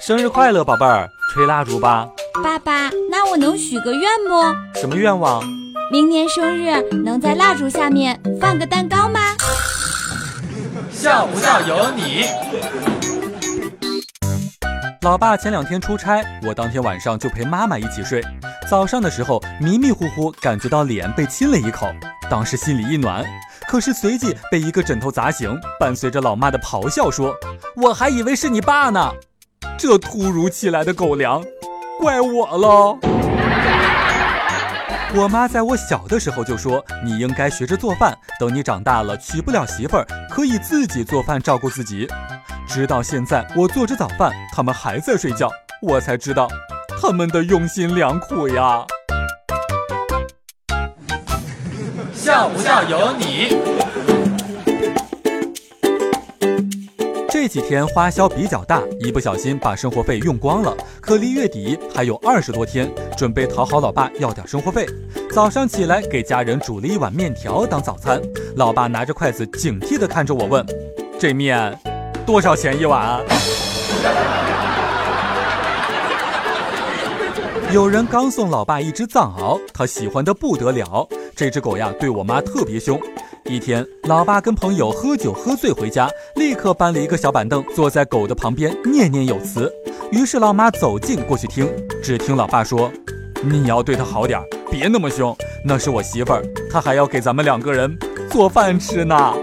生日快乐，宝贝儿！吹蜡烛吧。爸爸，那我能许个愿不？什么愿望？明年生日能在蜡烛下面放个蛋糕吗？笑不笑由你。老爸前两天出差，我当天晚上就陪妈妈一起睡。早上的时候迷迷糊糊感觉到脸被亲了一口，当时心里一暖。可是随即被一个枕头砸醒，伴随着老妈的咆哮说：“我还以为是你爸呢。”这突如其来的狗粮，怪我了。我妈在我小的时候就说：“你应该学着做饭，等你长大了娶不了媳妇儿，可以自己做饭照顾自己。”直到现在，我做着早饭，他们还在睡觉，我才知道他们的用心良苦呀。笑不笑由你。这几天花销比较大，一不小心把生活费用光了。可离月底还有二十多天，准备讨好老爸要点生活费。早上起来给家人煮了一碗面条当早餐，老爸拿着筷子警惕地看着我问：“这面？”多少钱一碗？啊有人刚送老爸一只藏獒，他喜欢的不得了。这只狗呀，对我妈特别凶。一天，老爸跟朋友喝酒喝醉回家，立刻搬了一个小板凳坐在狗的旁边，念念有词。于是老妈走近过去听，只听老爸说：“你要对它好点，别那么凶。那是我媳妇儿，她还要给咱们两个人做饭吃呢。”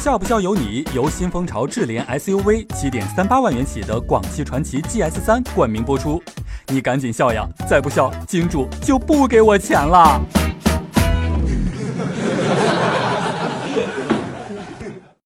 笑不笑由你，由新风潮智联 SUV 七点三八万元起的广汽传祺 GS 三冠名播出，你赶紧笑呀，再不笑，金主就不给我钱了。